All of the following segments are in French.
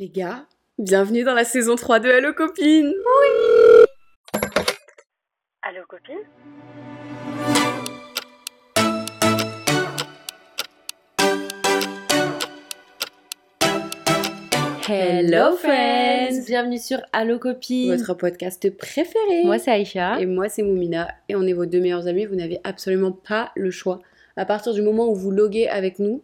Les gars, bienvenue dans la saison 3 de Hello Copine. Allô copine? Hello friends. Bienvenue sur Allo Copine. Votre podcast préféré. Moi c'est Aïcha. Et moi c'est Moumina, et on est vos deux meilleurs amis, vous n'avez absolument pas le choix. À partir du moment où vous loguez avec nous,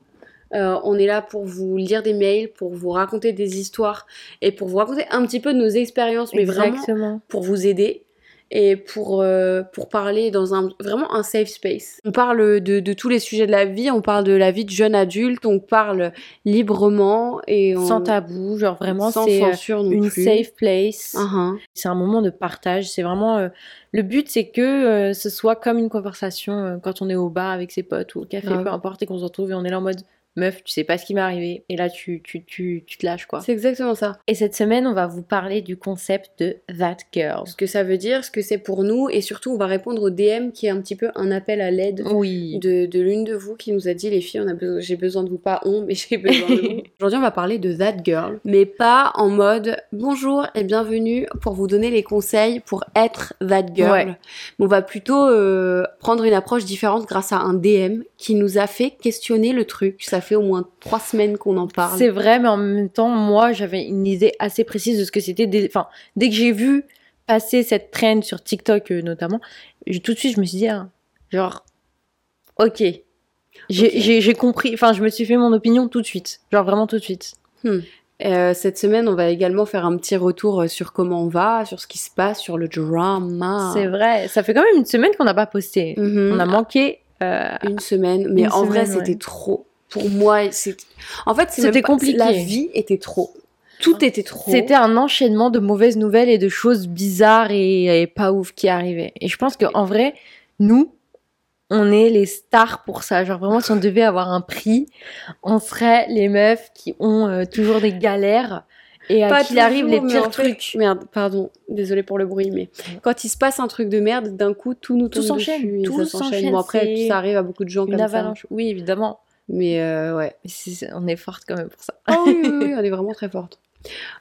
euh, on est là pour vous lire des mails, pour vous raconter des histoires et pour vous raconter un petit peu de nos expériences, mais vraiment pour vous aider et pour, euh, pour parler dans un vraiment un safe space. On parle de, de tous les sujets de la vie, on parle de la vie de jeune adulte, on parle librement et on- Sans tabou, genre vraiment c'est euh, une plus. safe place. Uh-huh. C'est un moment de partage, c'est vraiment... euh, le but c'est que euh, ce soit comme une conversation quand on est au bar avec ses potes ou au café, peu importe, et qu'on se retrouve et on est là en mode... Meuf, tu sais pas ce qui m'est arrivé. Et là, tu, tu, tu, tu te lâches, quoi. C'est exactement ça. Et cette semaine, on va vous parler du concept de That Girl. Ce que ça veut dire, ce que c'est pour nous et surtout on va répondre au DM qui est un petit peu un appel à l'aide Oui. de, de l'une de vous qui nous a dit les filles, on a besoin, j'ai besoin de vous, pas on, mais j'ai besoin de vous. Aujourd'hui, on va parler de That Girl, mais pas en mode bonjour et bienvenue pour vous donner les conseils pour être That Girl. Ouais. On va plutôt euh, prendre une approche différente grâce à un DM qui nous a fait questionner le truc. Ça fait au moins trois semaines qu'on en parle. C'est vrai, mais en même temps, moi, j'avais une idée assez précise de ce que c'était. dès- Enfin, dès que j'ai vu passer cette trend sur TikTok euh, notamment, tout de suite, je me suis dit, ah, genre, ok. J'ai compris, enfin, je me suis fait mon opinion tout de suite. Genre, vraiment tout de suite. Euh, cette semaine, on va également faire un petit retour euh, sur comment on va, sur ce qui se passe, sur le drama. C'est vrai, ça fait quand même une semaine qu'on n'a pas posté. Mhm. On a manqué. euh, une semaine, mais Une en vrai, c'était trop. Pour moi, c'est. En fait, C'était pas- compliqué. La vie était trop. Tout était trop. C'était un enchaînement de mauvaises nouvelles et de choses bizarres et, et pas ouf qui arrivaient. Et je pense qu'en vrai, nous, on est les stars pour ça. Genre vraiment, si on devait avoir un prix, on serait les meufs qui ont euh, toujours des galères et à Pas qui arrivent les pires fait- trucs. Merde, pardon, désolé pour le bruit, mais quand il se passe un truc de merde, d'un coup, tout nous Tout s'enchaîne, tout ça s'enchaîne. Bon, après, ça arrive à beaucoup de gens Une comme avalanche. Oui, évidemment. Mais euh, ouais. On est forte quand même pour ça. Ah oui, oui, oui, elle est vraiment très forte.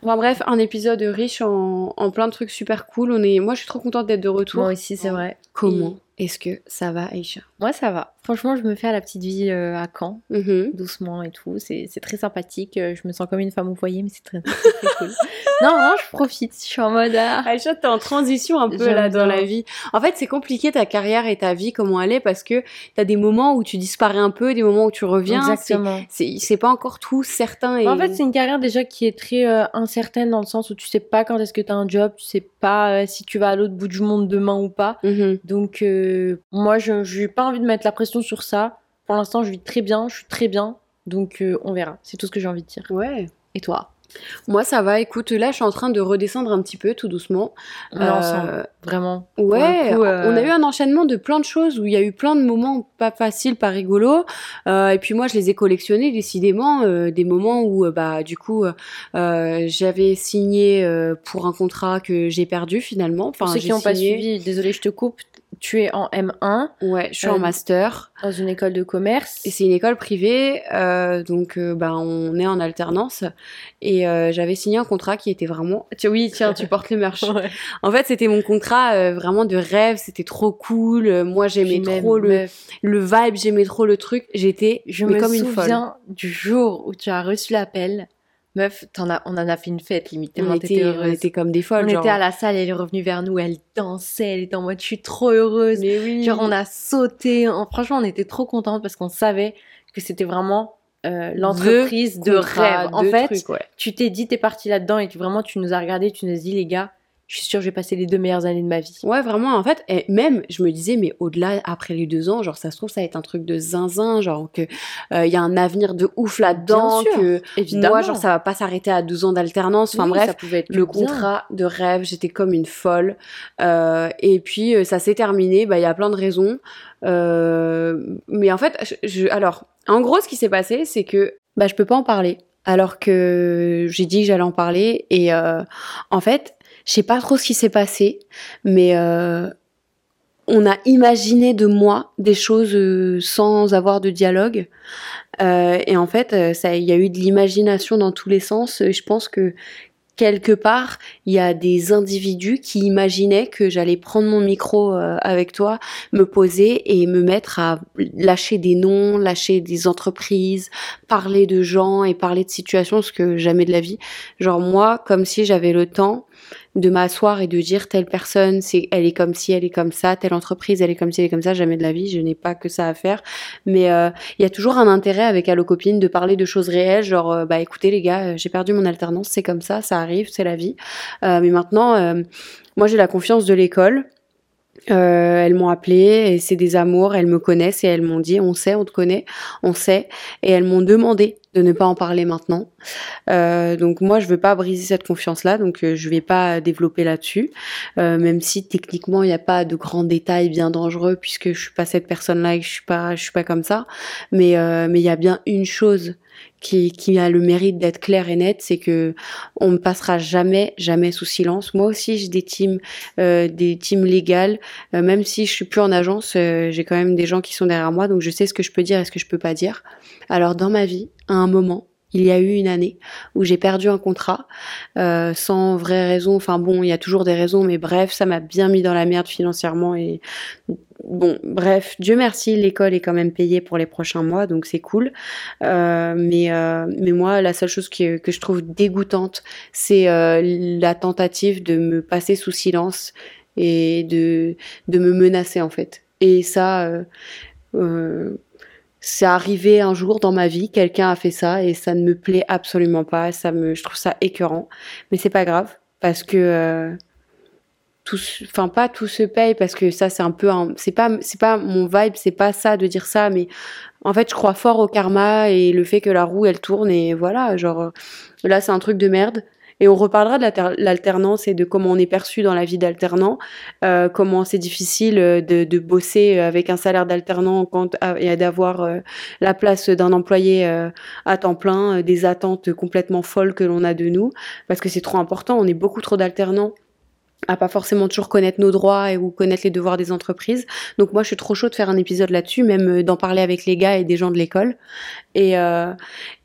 Enfin bref, un épisode riche en, en plein de trucs super cool. On est... Moi, je suis trop contente d'être de retour. Moi aussi, c'est vrai. Comment est-ce que ça va, Aïcha? Moi, ça va. Franchement, je me fais à la petite vie euh, à Caen. Mhm. doucement et tout. C'est très sympathique. Euh, Je me sens comme une femme au foyer, mais c'est très, très, très cool. non, vraiment, je profite. Je suis en mode. ah. Aïcha, t'es en transition un peu là dans la vie. En fait, c'est compliqué ta carrière et ta vie, comment elle est, parce que t'as des moments où tu disparais un peu, des moments où tu reviens. Exactement. C'est pas encore tout certain. Et... En fait, c'est une carrière déjà qui est très euh, incertaine dans le sens où tu sais pas quand est-ce que tu as un job, tu sais pas euh, si tu vas à l'autre bout du monde demain ou pas. Mhm. Donc, moi, je n'ai pas envie de mettre la pression sur ça. Pour l'instant, je vis très bien, je suis très bien. Donc, euh, on verra. C'est tout ce que j'ai envie de dire. Ouais. Et toi? Moi, ça va. Écoute, là, je suis en train de redescendre un petit peu, tout doucement. On est Euh, ensemble, vraiment. Ouais, coup, euh, on a eu un enchaînement de plein de choses où il y a eu plein de moments pas faciles, pas rigolos. Euh, et puis moi, je les ai collectionnés décidément, des moments où, bah, du coup, j'avais signé pour un contrat que j'ai perdu finalement. Enfin, Pour ceux qui n'ont pas suivi, désolé, je te coupe. Tu es en M1 Ouais, je suis Euh, en master. dans une école de commerce. Et c'est une école privée, euh, donc euh, bah, on est en alternance. Et euh, j'avais signé un contrat qui était vraiment... Tiens, oui, tiens, tu portes le merch. Ouais. En fait, c'était mon contrat euh, vraiment de rêve, c'était trop cool. Euh, Moi, j'aimais trop le, meuf, le vibe, j'aimais trop le truc. J'étais Je mais me comme une folle. souviens du jour où tu as reçu l'appel. Meuf, as, on en a fait une fête limite. On était, on était comme des folles. On genre. était à la salle, elle est revenue vers nous, elle dansait, elle était en mode je suis trop heureuse. Mais oui. Genre on a sauté, on- franchement on était trop contentes parce qu'on savait que c'était vraiment euh, l'entreprise de, rêve. En fait, trucs, ouais. tu t'es dit t'es parti là-dedans et tu, vraiment tu nous as regardé, tu nous as dit les gars, je suis sûre que j'ai passé les deux meilleures années de ma vie. Ouais, vraiment, en fait, et même, je me disais, mais au-delà, après les deux ans, genre, ça se trouve, ça va être un truc de zinzin, genre, que il y a un avenir de ouf là-dedans, que Évidemment. moi, genre, ça va pas s'arrêter à deux ans d'alternance. Enfin, Oui, bref, ça pouvait être le bien. contrat de rêve, j'étais comme une folle. Euh, et puis, euh, ça s'est terminé, bah, il y a plein de raisons. Euh, mais en fait, je, je- alors, en gros, ce qui s'est passé, c'est que, bah, je peux pas en parler. Alors que j'ai dit que j'allais en parler. Et euh, en fait, je sais pas trop ce qui s'est passé, mais euh, on a imaginé de moi des choses euh, sans avoir de dialogue. Euh, et en fait, euh, il y a eu de l'imagination dans tous les sens. Je pense que quelque part, il y a des individus qui imaginaient que j'allais prendre mon micro euh, avec toi, me poser et me mettre à lâcher des noms, lâcher des entreprises, parler de gens et parler de situations, ce que jamais de la vie. Genre moi, comme si j'avais le temps de m'asseoir et de dire telle personne, c'est, elle est comme si, elle est comme ça, telle entreprise, elle est comme si, elle est comme ça, jamais de la vie, je n'ai pas que ça à faire. Mais euh, il y a toujours un intérêt avec Allo Copine de parler de choses réelles, genre, euh, bah écoutez les gars, euh, j'ai perdu mon alternance, c'est comme ça, ça arrive, c'est la vie. mais maintenant, moi j'ai la confiance de l'école. Euh, elles m'ont appelé et c'est des amours, elles me connaissent et elles m'ont dit on sait, on te connaît, on sait. Et elles m'ont demandé de ne pas en parler maintenant. Euh, donc moi je veux pas briser cette confiance là, donc euh, je vais pas développer là-dessus, euh, même si techniquement il n'y a pas de grands détails bien dangereux puisque je suis pas cette personne là et je suis pas je suis pas comme ça, mais euh, mais il y a bien une chose qui, qui a le mérite d'être clair et net, c'est que on ne passera jamais, jamais sous silence. Moi aussi, j'ai des teams, euh, des teams légales. Euh, même si je suis plus en agence, euh, j'ai quand même des gens qui sont derrière moi, donc je sais ce que je peux dire et ce que je peux pas dire. Alors dans ma vie, à un moment, il y a eu une année où j'ai perdu un contrat euh, sans vraie raison. Enfin bon, il y a toujours des raisons, mais bref, ça m'a bien mis dans la merde financièrement et bon, bref, Dieu merci, l'école est quand même payée pour les prochains mois, donc c'est cool. Euh, mais euh, mais moi, la seule chose que, que je trouve dégoûtante, c'est euh, la tentative de me passer sous silence et de de me menacer en fait. Et ça. Euh, euh, c'est arrivé un jour dans ma vie, quelqu'un a fait ça et ça ne me plaît absolument pas, ça me, je trouve ça écœurant, mais c'est pas grave parce que tout, enfin pas tout se paye parce que ça c'est un peu, un, c'est pas, c'est pas mon vibe, c'est pas ça de dire ça, mais en fait je crois fort au karma et le fait que la roue elle tourne et voilà, genre là c'est un truc de merde. Et on reparlera de l'alternance et de comment on est perçu dans la vie d'alternant, euh, comment c'est difficile de, de, bosser avec un salaire d'alternant et d'avoir euh, la place d'un employé euh, à temps plein, des attentes complètement folles que l'on a de nous, parce que c'est trop important, on est beaucoup trop d'alternants à pas forcément toujours connaître nos droits et ou connaître les devoirs des entreprises. Donc moi je suis trop chaud de faire un épisode là-dessus, même d'en parler avec les gars et des gens de l'école et, euh,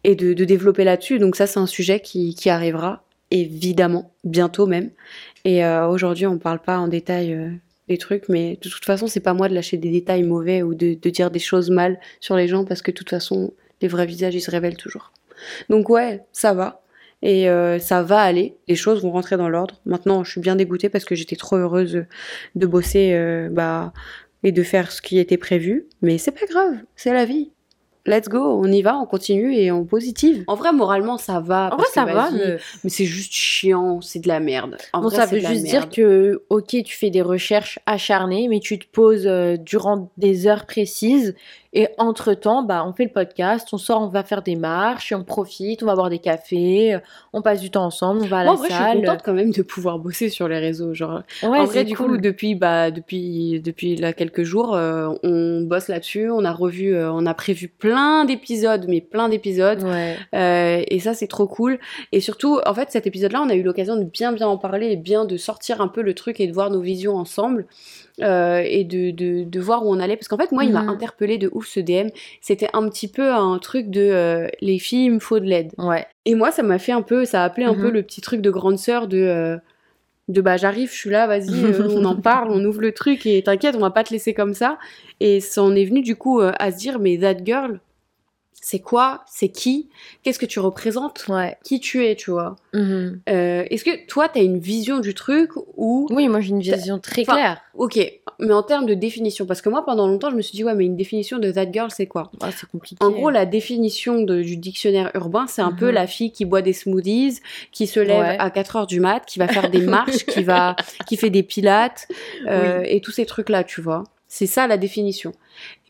et de, développer là-dessus. Donc ça c'est un sujet qui, qui arrivera évidemment, bientôt même. Et euh, aujourd'hui, on parle pas en détail euh, des trucs, mais de toute façon, c'est pas moi de lâcher des détails mauvais ou de, de, dire des choses mal sur les gens parce que de toute façon, les vrais visages, ils se révèlent toujours. Donc ouais, ça va. Et euh, ça va aller, les choses vont rentrer dans l'ordre. Maintenant, je suis bien dégoûtée parce que j'étais trop heureuse de bosser euh, bah, et de faire ce qui était prévu. Mais c'est pas grave, c'est la vie let's go, on y va, on continue et on positive. En vrai, moralement, ça va. En vrai, ça va. Mais, mais c'est juste chiant, c'est de la merde. En bon, vrai, ça veut juste dire que, ok, tu fais des recherches acharnées, mais tu te poses euh, durant des heures précises et entre-temps, bah, on fait le podcast, on sort, on va faire des marches, on profite, on va boire des cafés, on passe du temps ensemble, on va à Moi, la en vrai, salle. je suis contente quand même de pouvoir bosser sur les réseaux. Genre, Ouais, en vrai, du cool. coup, depuis, bah, depuis, depuis là, quelques jours, euh, on bosse là-dessus. On a revu, euh, on a prévu plein d'épisodes, mais plein d'épisodes. Ouais. Euh, et ça, c'est trop cool. Et surtout, en fait, cet épisode-là, on a eu l'occasion de bien, bien en parler et bien de sortir un peu le truc et de voir nos visions ensemble. Euh, et de, de, de voir où on allait parce qu'en fait moi il m'a Mhm. interpellé de ouf ce DM c'était un petit peu un truc de euh, les filles il me faut de l'aide Ouais. et moi, ça m'a fait un peu, ça a appelé un Mhm. peu le petit truc de grande sœur de, euh, de bah j'arrive, je suis là, vas-y, euh, on en parle, on ouvre le truc et t'inquiète, on va pas te laisser comme ça. Et ça en est venu du coup euh, à se dire, mais that girl, c'est quoi? C'est qui? Qu'est-ce que tu représentes? Ouais. Qui tu es, tu vois? Mhm. Euh, Est-ce que toi, t'as une vision du truc ou Oui, moi j'ai une vision très claire. Ok, mais en termes de définition, parce que moi pendant longtemps je me suis dit ouais mais une définition de that girl c'est quoi? Ah, c'est compliqué. En gros, la définition de- du dictionnaire urbain, c'est un peu Mhm. la fille qui boit des smoothies, qui se lève Ouais. à 4 heures du mat, qui va faire des marches, qui va, qui fait des pilates, euh, et tous ces trucs-là, tu vois. C'est ça la définition.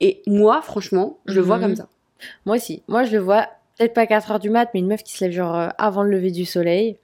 Et moi, franchement, je le vois Mhm. comme ça. Moi aussi. Moi, je le vois, peut-être pas 4 heures du mat, mais une meuf qui se lève genre euh, avant le lever du soleil,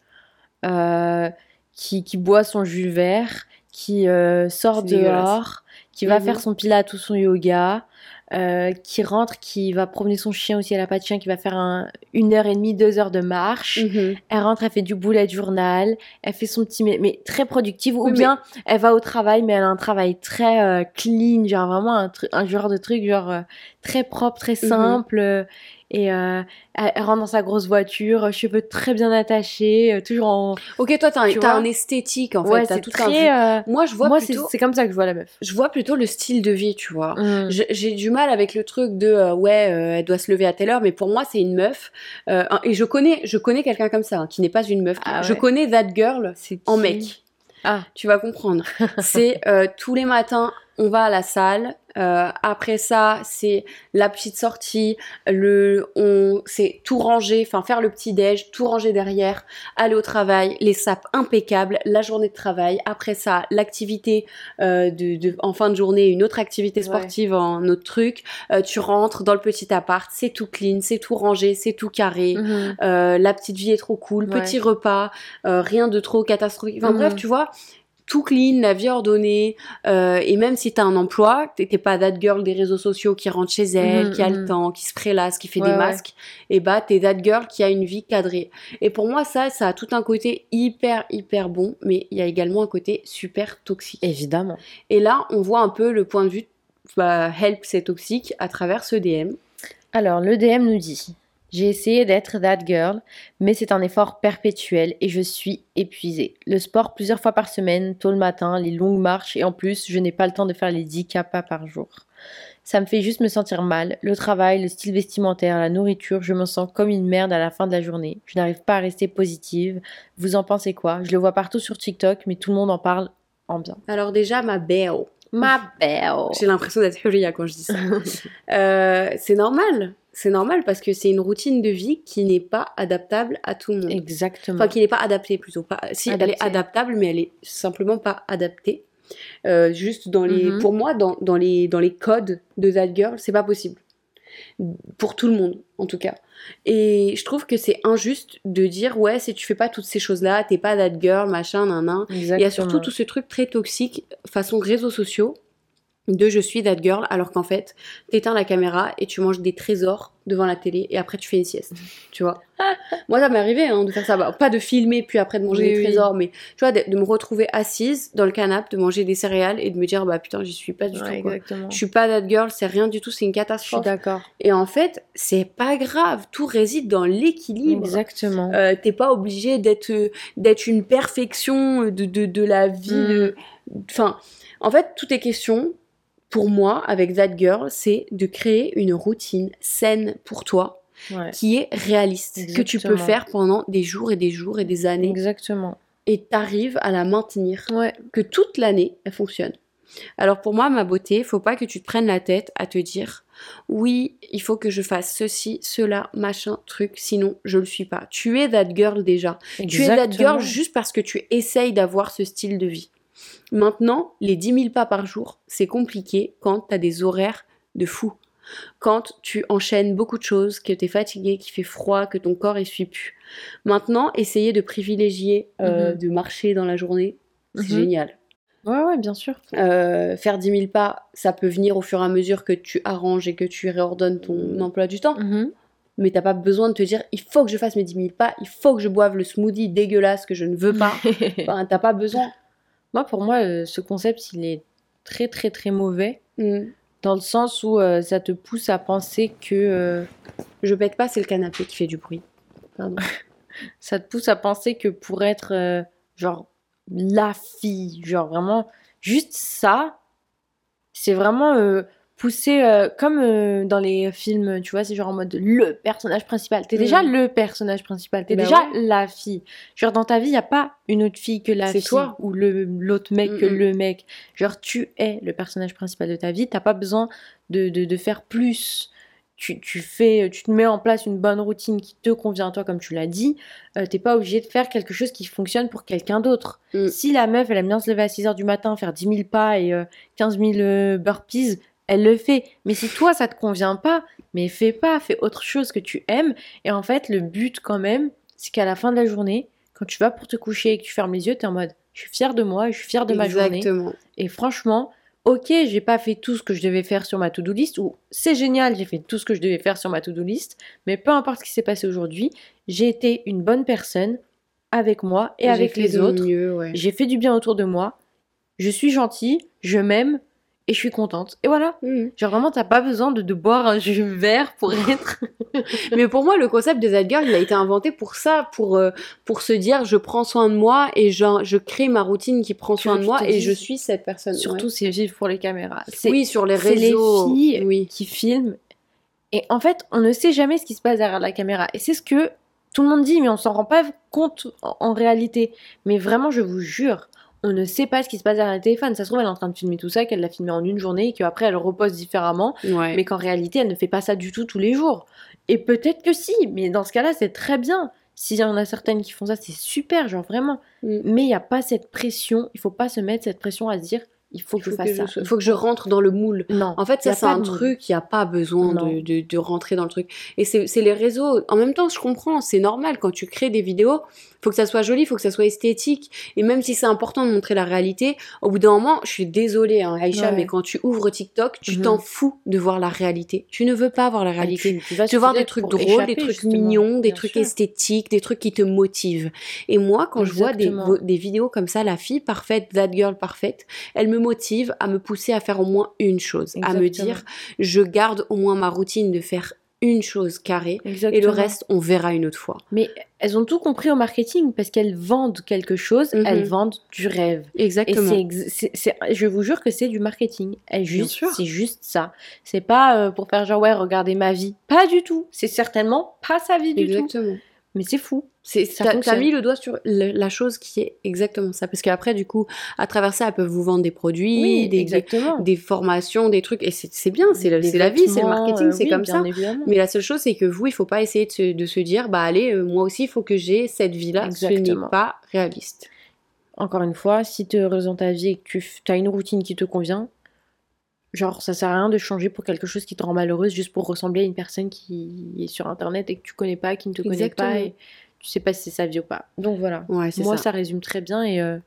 euh, qui, qui boit son jus vert, qui euh, sort dehors, qui va Mhm. faire son pilate ou son yoga, euh, qui rentre, qui va promener son chien aussi, elle a pas de chien, qui va faire un, une heure et demie, deux heures de marche. Mhm. Elle rentre, elle fait du bullet journal, elle fait son petit, mais, mais très productive. Ou Oui, mais- bien, elle va au travail, mais elle a un travail très euh, clean, genre vraiment un, un genre de truc, genre euh, très propre, très Mhm. simple. et euh, elle, rentre dans sa grosse voiture, cheveux très bien attachés, toujours en. Ok, toi, t'as un, un esthétique, en fait. ouais, t'as c'est tout un très. euh, Moi, je vois moi, c'est comme ça que je vois la meuf. Je vois plutôt le style de vie, tu vois. Mm. J'ai du mal avec le truc de euh, ouais, euh, elle doit se lever à telle heure, mais pour moi c'est une meuf. Euh, et je connais, je connais quelqu'un comme ça, hein, qui n'est pas une meuf. Ah Je connais that girl en mec. Ah. Tu vas comprendre. c'est tous les matins, on va à la salle. Euh, après ça, c'est la petite sortie, le, on, c'est tout ranger, enfin faire le petit déj, tout ranger derrière, aller au travail, les sapes impeccables, la journée de travail. Après ça, l'activité euh, de, de- en fin de journée, une autre activité Ouais. sportive en autre truc. Euh, tu rentres dans le petit appart, c'est tout clean, c'est tout rangé, c'est tout carré. Mhm. Euh, la petite vie est trop cool, Ouais. petit repas, euh, rien de trop catastrophique. Enfin Mhm. bref, tu vois, tout clean, la vie ordonnée. euh, et même si t'as un emploi, t'es pas that girl des réseaux sociaux qui rentre chez elle, Mhm, qui a le mhm. temps, qui se prélasse, qui fait Ouais, des ouais. masques. Et bah t'es that girl qui a une vie cadrée. Et pour moi, ça, ça a tout un côté hyper hyper bon, mais il y a également un côté super toxique. Évidemment. Et là, on voit un peu le point de vue. Bah, help, c'est toxique à travers ce DM. Alors, le DM nous dit J'ai essayé d'être that girl, mais c'est un effort perpétuel et je suis épuisée. Le sport plusieurs fois par semaine, tôt le matin, les longues marches et en plus, je n'ai pas le temps de faire les 10 K pas par jour. Ça me fait juste me sentir mal. Le travail, le style vestimentaire, la nourriture, je me sens comme une merde à la fin de la journée. Je n'arrive pas à rester positive. Vous en pensez quoi? Je le vois partout sur TikTok, mais tout le monde en parle en bien. Alors déjà, ma belle. Ma belle J'ai l'impression d'être Huria quand je dis ça. Euh, c'est normal. C'est normal parce que c'est une routine de vie qui n'est pas adaptable à tout le monde. Exactement. Enfin, qui n'est pas adaptée plutôt. Pas... Si, elle est adaptable, mais elle est simplement pas adaptée. Euh, juste dans les, Mhm. pour moi, dans, dans les, dans les codes de that girl, c'est pas possible. Pour tout le monde, en tout cas. Et je trouve que c'est injuste de dire, ouais, si tu fais pas toutes ces choses-là, t'es pas that girl, machin, nan, nan. Il y a surtout tout ce truc très toxique façon réseaux sociaux de je suis that girl alors qu'en fait t'éteins la caméra et tu manges des trésors devant la télé et après tu fais une sieste tu vois moi ça m'est arrivé hein, de faire ça Bah, pas de filmer puis après de manger Oui, des oui. trésors mais tu vois de, de me retrouver assise dans le canapé de manger des céréales et de me dire bah putain j'y suis pas du Ouais, tout quoi. je suis pas that girl c'est rien du tout c'est une Je suis catastrophe d'accord. et en fait c'est pas grave tout réside dans l'équilibre Exactement. euh, t'es pas obligé d'être d'être une perfection de, de, de la vie. Mm. Enfin, en fait, tout est question, pour moi, avec That Girl, c'est de créer une routine saine pour toi, Ouais. qui est réaliste, que tu peux faire pendant des jours et des jours et des années, Exactement. et t'arrives à la maintenir, Ouais. que toute l'année, elle fonctionne. Alors pour moi, ma beauté, faut pas que tu te prennes la tête à te dire oui, il faut que je fasse ceci, cela, machin, truc, sinon je le suis pas. Tu es that girl déjà. Tu es that girl juste parce que tu essayes d'avoir ce style de vie. Maintenant, les 10 000 pas par jour, c'est compliqué quand tu as des horaires de fou. Quand tu enchaînes beaucoup de choses, que tu es fatigué, qu'il fait froid, que ton corps ne suit plus. Maintenant, essayer de privilégier euh, Mhm. de marcher dans la journée, c'est Mhm. génial. Ouais, ouais, bien sûr. Euh, faire 10 000 pas, ça peut venir au fur et à mesure que tu arranges et que tu réordonnes ton emploi du temps. Mhm. Mais t'as pas besoin de te dire, il faut que je fasse mes 10 000 pas, il faut que je boive le smoothie dégueulasse que je ne veux pas. Enfin, t'as pas besoin. Moi, pour moi, euh, ce concept, il est très, très, très mauvais. Mm. Dans le sens où euh, ça te pousse à penser que. euh, Je pète pas, c'est le canapé qui fait du bruit. Pardon. ça te pousse à penser que pour être, euh, genre, la fille, genre vraiment, juste ça, c'est vraiment euh, poussé euh, comme euh, dans les films, tu vois, c'est genre en mode le personnage principal. T'es déjà Mm. le personnage principal, t'es Bah déjà ouais. la fille. Genre dans ta vie, il n'y a pas une autre fille que la fille toi. ou l'autre mec que Mm, mm. le mec. Genre tu es le personnage principal de ta vie, t'as pas besoin de, de, de faire plus. Tu, tu fais, tu te mets en place une bonne routine qui te convient à toi, comme tu l'as dit. Euh, T'es pas obligé de faire quelque chose qui fonctionne pour quelqu'un d'autre. Mm. Si la meuf, elle aime bien se lever à 6 h du matin, faire 10 000 pas et euh, 15 000 euh, burpees, elle le fait. Mais si toi, ça te convient pas, mais fais pas, fais autre chose que tu aimes. Et en fait, le but quand même, c'est qu'à la fin de la journée, quand tu vas pour te coucher et que tu fermes les yeux, t'es en mode, je suis fière de moi, je suis fière de ma journée. Exactement. Et franchement, ok, j'ai pas fait tout ce que je devais faire sur ma to-do list, ou c'est génial, j'ai fait tout ce que je devais faire sur ma to-do list, mais peu importe ce qui s'est passé aujourd'hui, j'ai été une bonne personne avec moi et avec les autres. ouais. J'ai fait du bien autour de moi, je suis gentille, je m'aime et je suis contente. Et voilà. Mhm. Genre vraiment, t'as pas besoin de, de boire un jus vert pour être. Mais pour moi, le concept des That Girl, il a été inventé pour ça, pour, euh, pour se dire je prends soin de moi et je, je crée ma routine qui prend soin de moi et je suis cette personne. Surtout, ouais. c'est vivre pour les caméras. Oui, sur les c'est les réseaux. filles oui. qui filment. Et en fait, on ne sait jamais ce qui se passe derrière la caméra. Et c'est ce que tout le monde dit, mais on s'en rend pas compte en, en réalité. Mais vraiment, je vous jure, on ne sait pas ce qui se passe derrière le téléphone. Ça se trouve, elle est en train de filmer tout ça, qu'elle l'a filmé en une journée et qu'après, elle repose différemment. Ouais. Mais qu'en réalité, elle ne fait pas ça du tout tous les jours. Et peut-être que si, mais dans ce cas-là, c'est très bien. S'il y en a certaines qui font ça, c'est super, genre vraiment. Mm. Mais il n'y a pas cette pression, il faut pas se mettre cette pression à se dire, il faut que je Faut fasse que ça. je, faut que je rentre dans le moule. Non. En fait, ça, c'est un de truc, il n'y a pas besoin de, de, de rentrer dans le truc. Et c'est les réseaux. En même temps, je comprends, c'est normal. Quand tu crées des vidéos, faut que ça soit joli, faut que ça soit esthétique. Et même si c'est important de montrer la réalité, au bout d'un moment, je suis désolée, hein, Aïcha, Ouais. mais quand tu ouvres TikTok, tu Mhm. t'en fous de voir la réalité. Tu ne veux pas voir la Ah, réalité. tu, tu veux voir des trucs drôles, échapper, des trucs justement. mignons, des Bien trucs sûr. esthétiques, des trucs qui te motivent. Et moi, quand je vois des, vidéos comme ça, la fille parfaite, that girl parfaite, elle me motive à me pousser à faire au moins une chose, à me dire, je garde au moins ma routine de faire une chose carrée. Et le reste, on verra une autre fois. Mais elles ont tout compris au marketing parce qu'elles vendent quelque chose, Mhm. elles vendent du rêve. Et Exactement. c'est- je vous jure que c'est du marketing. Elles juste, sûr. c'est juste ça. C'est pas euh, pour faire genre ouais, regardez ma vie. Pas du tout. C'est certainement pas sa vie du tout. Exactement. Mais c'est fou. C'est, t'as, mis le doigt sur le- la chose qui est exactement ça. Parce qu'après, du coup, à travers ça, elles peuvent vous vendre des produits, Oui, des, des, exactement. des formations, des trucs. Et c'est, bien, c'est, la- vie, c'est le marketing, euh, c'est oui, comme ça. évidemment. Mais la seule chose, c'est que vous, il faut pas essayer de se, de se dire, bah allez, euh, moi aussi, il faut que j'ai cette vie-là. Ce n'est pas réaliste. Encore une fois, si tu es heureuse dans ta vie et que tu as une routine qui te convient, genre ça sert à rien de changer pour quelque chose qui te rend malheureuse juste pour ressembler à une personne qui est sur internet et que tu connais pas, qui ne te connaît pas et tu sais pas si c'est sa vie ou pas. Donc voilà. Ouais, Moi, ça. ça. résume très bien et euh,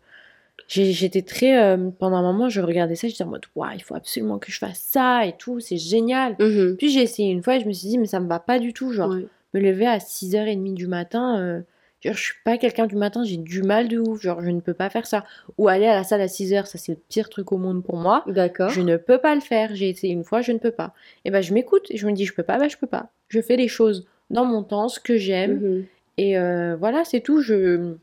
j'ai- j'étais très. euh, pendant un moment, je regardais ça, j'étais en mode, waouh, il faut absolument que je fasse ça et tout, c'est génial. Mhm. Puis j'ai essayé une fois et je me suis dit, mais ça me va pas du tout. Genre, Ouais. me lever à 6h30 du matin, euh, genre, je suis pas quelqu'un du matin, j'ai du mal de ouf. Genre, je ne peux pas faire ça. Ou aller à la salle à 6h, ça c'est le pire truc au monde pour moi. D'accord. Je ne peux pas le faire. J'ai essayé une fois, je ne peux pas. Et ben, je m'écoute et je me dis, je peux pas, bah, je peux pas. Je fais les choses dans mon temps, ce que j'aime. Mhm. Et euh, voilà, c'est tout. Je,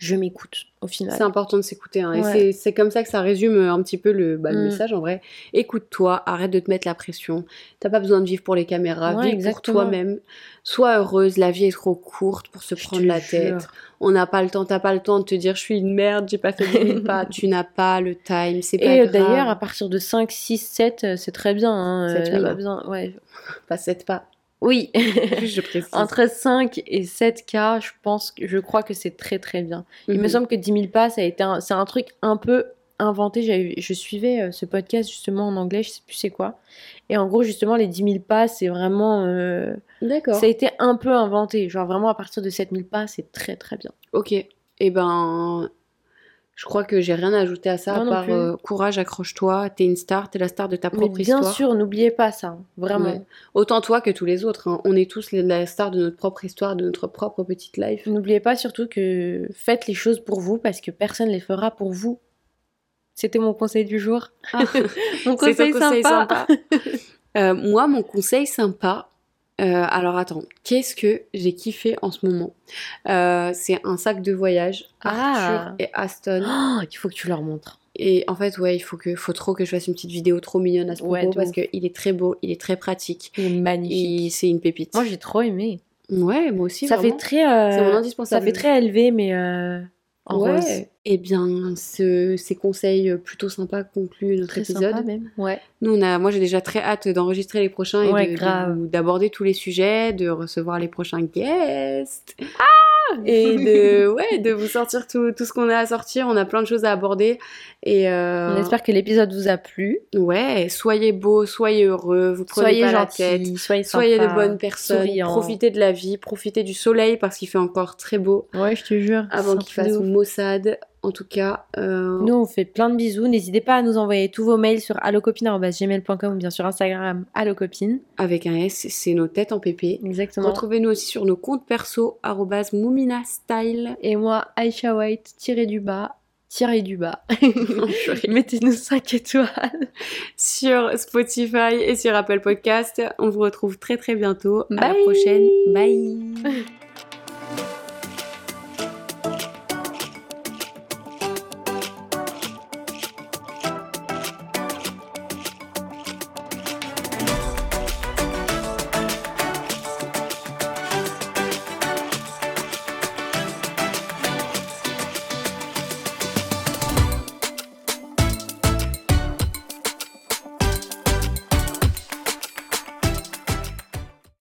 je m'écoute au final. C'est important de s'écouter. hein. Ouais. c'est- c'est comme ça que ça résume euh, un petit peu le, bah, le Mm. message en vrai. Écoute-toi, arrête de te mettre la pression. T'as pas besoin de vivre pour les caméras, Ouais, vis pour toi-même. Sois heureuse, la vie est trop courte pour se Je prendre la jure. tête. On n'a pas le temps, t'as pas le temps de te dire je suis une merde, j'ai pas fait 2000 pas. Tu n'as pas le time, c'est pas Et euh, d'ailleurs, à partir de 5, 6, 7, euh, c'est très bien. Hein, 7 euh, 000. pas besoin. Ouais. Pas 7 pas. Oui. je précise. Entre 5 et 7 cas, je pense, je crois que c'est très très bien. Il me Mhm. semble que 10 000 pas, ça a été un- c'est un truc un peu inventé. Je suivais euh, ce podcast justement en anglais, je sais plus c'est quoi. Et en gros, justement, les 10 000 pas, c'est vraiment. euh, D'accord. ça a été un peu inventé. Genre vraiment, à partir de 7 000 pas, c'est très très bien. Ok. Et ben, je crois que j'ai rien à ajouter à ça, à part euh, courage, accroche-toi, t'es une star, t'es la star de ta Mais propre bien histoire. sûr, n'oubliez pas ça. hein, Vraiment. Ouais. Autant toi que tous les autres. hein. On est tous la star de notre propre histoire, de notre propre petite life. N'oubliez pas surtout que faites les choses pour vous parce que personne les fera pour vous. C'était mon conseil du jour. Ah, Mon conseil, conseil sympa. sympa. Euh, moi, mon conseil sympa. Euh, alors attends, qu'est-ce que j'ai kiffé en ce moment? Euh, C'est un sac de voyage, Ah. Arthur et Aston. Oh, il faut que tu leur montres. Et en fait, ouais, il faut que, faut trop que je fasse une petite vidéo trop mignonne à ce propos Ouais, parce qu'il est très beau, il est très pratique Il est magnifique. c'est une pépite. Moi, j'ai trop aimé. Ouais, moi aussi. Ça vraiment. fait très. euh, C'est mon ça indispensable. fait très élevé, mais en ouais. rose. Eh bien, ce- ces conseils plutôt sympas concluent notre Très épisode. sympa même. Ouais. Nous, on a, moi, j'ai déjà très hâte d'enregistrer les prochains et Ouais, d'aborder tous les sujets, de recevoir les prochains guests. et de, ouais, de vous sortir tout, tout ce qu'on a à sortir. On a plein de choses à aborder. Et euh, On espère que l'épisode vous a plu. ouais, soyez beaux, soyez heureux, vous prenez Soyez pas la tête. gentils, soyez Soyez de bonnes personnes, profitez de la vie, profitez du soleil parce qu'il fait encore très beau Ouais, je te jure. avant qu'il fasse maussade. En tout cas, euh, Nous, on fait plein de bisous. N'hésitez pas à nous envoyer tous vos mails sur allocopine.gmail.com ou bien sur Instagram allocopine. avec un S, c'est nos têtes en pépé. Exactement. Retrouvez-nous aussi sur nos comptes perso, arrobas Moumina Style. Et moi, Aisha White, tiré du bas, tiré du bas. Mettez-nous 5 étoiles. sur Spotify et sur Apple Podcast. On vous retrouve très très bientôt. À la prochaine. Bye.